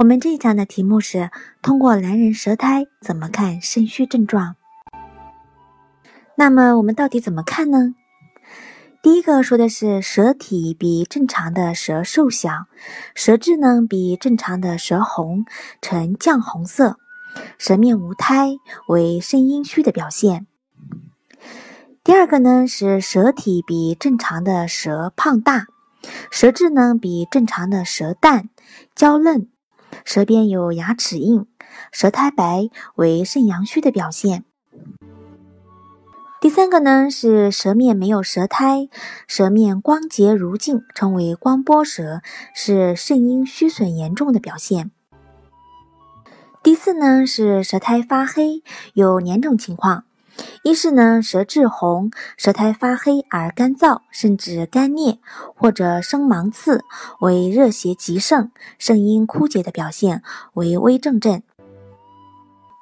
我们这一讲的题目是：通过男人舌苔怎么看肾虚症状？那么我们到底怎么看呢？第一个说的是舌体比正常的舌瘦小，舌质呢比正常的舌红，呈绛红色，舌面无苔，为肾阴虚的表现。第二个呢是舌体比正常的舌胖大，舌质呢比正常的舌淡，娇嫩。舌边有牙齿印，舌苔白，为肾阳虚的表现。第三个呢是舌面没有舌苔，舌面光洁如镜，称为光波舌，是肾阴虚损严重的表现。第四呢是舌苔发黑，有两种情况。一是呢，舌质红，舌苔发黑而干燥，甚至干裂，或者生芒刺，为热邪极盛、肾阴枯竭的表现，为危重症。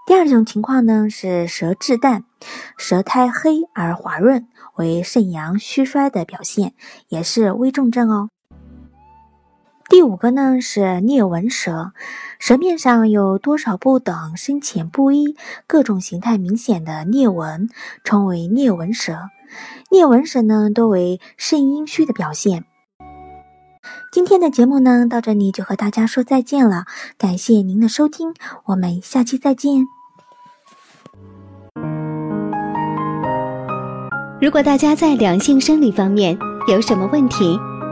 第二种情况呢，是舌质淡，舌苔黑而滑润，为肾阳虚衰的表现，也是危重症哦。第五个呢是裂纹舌，舌面上有多少不等、深浅不一、各种形态明显的裂纹，称为裂纹舌。裂纹舌呢多为肾阴虚的表现。今天的节目呢到这里就和大家说再见了，感谢您的收听，我们下期再见。如果大家在两性生理方面有什么问题，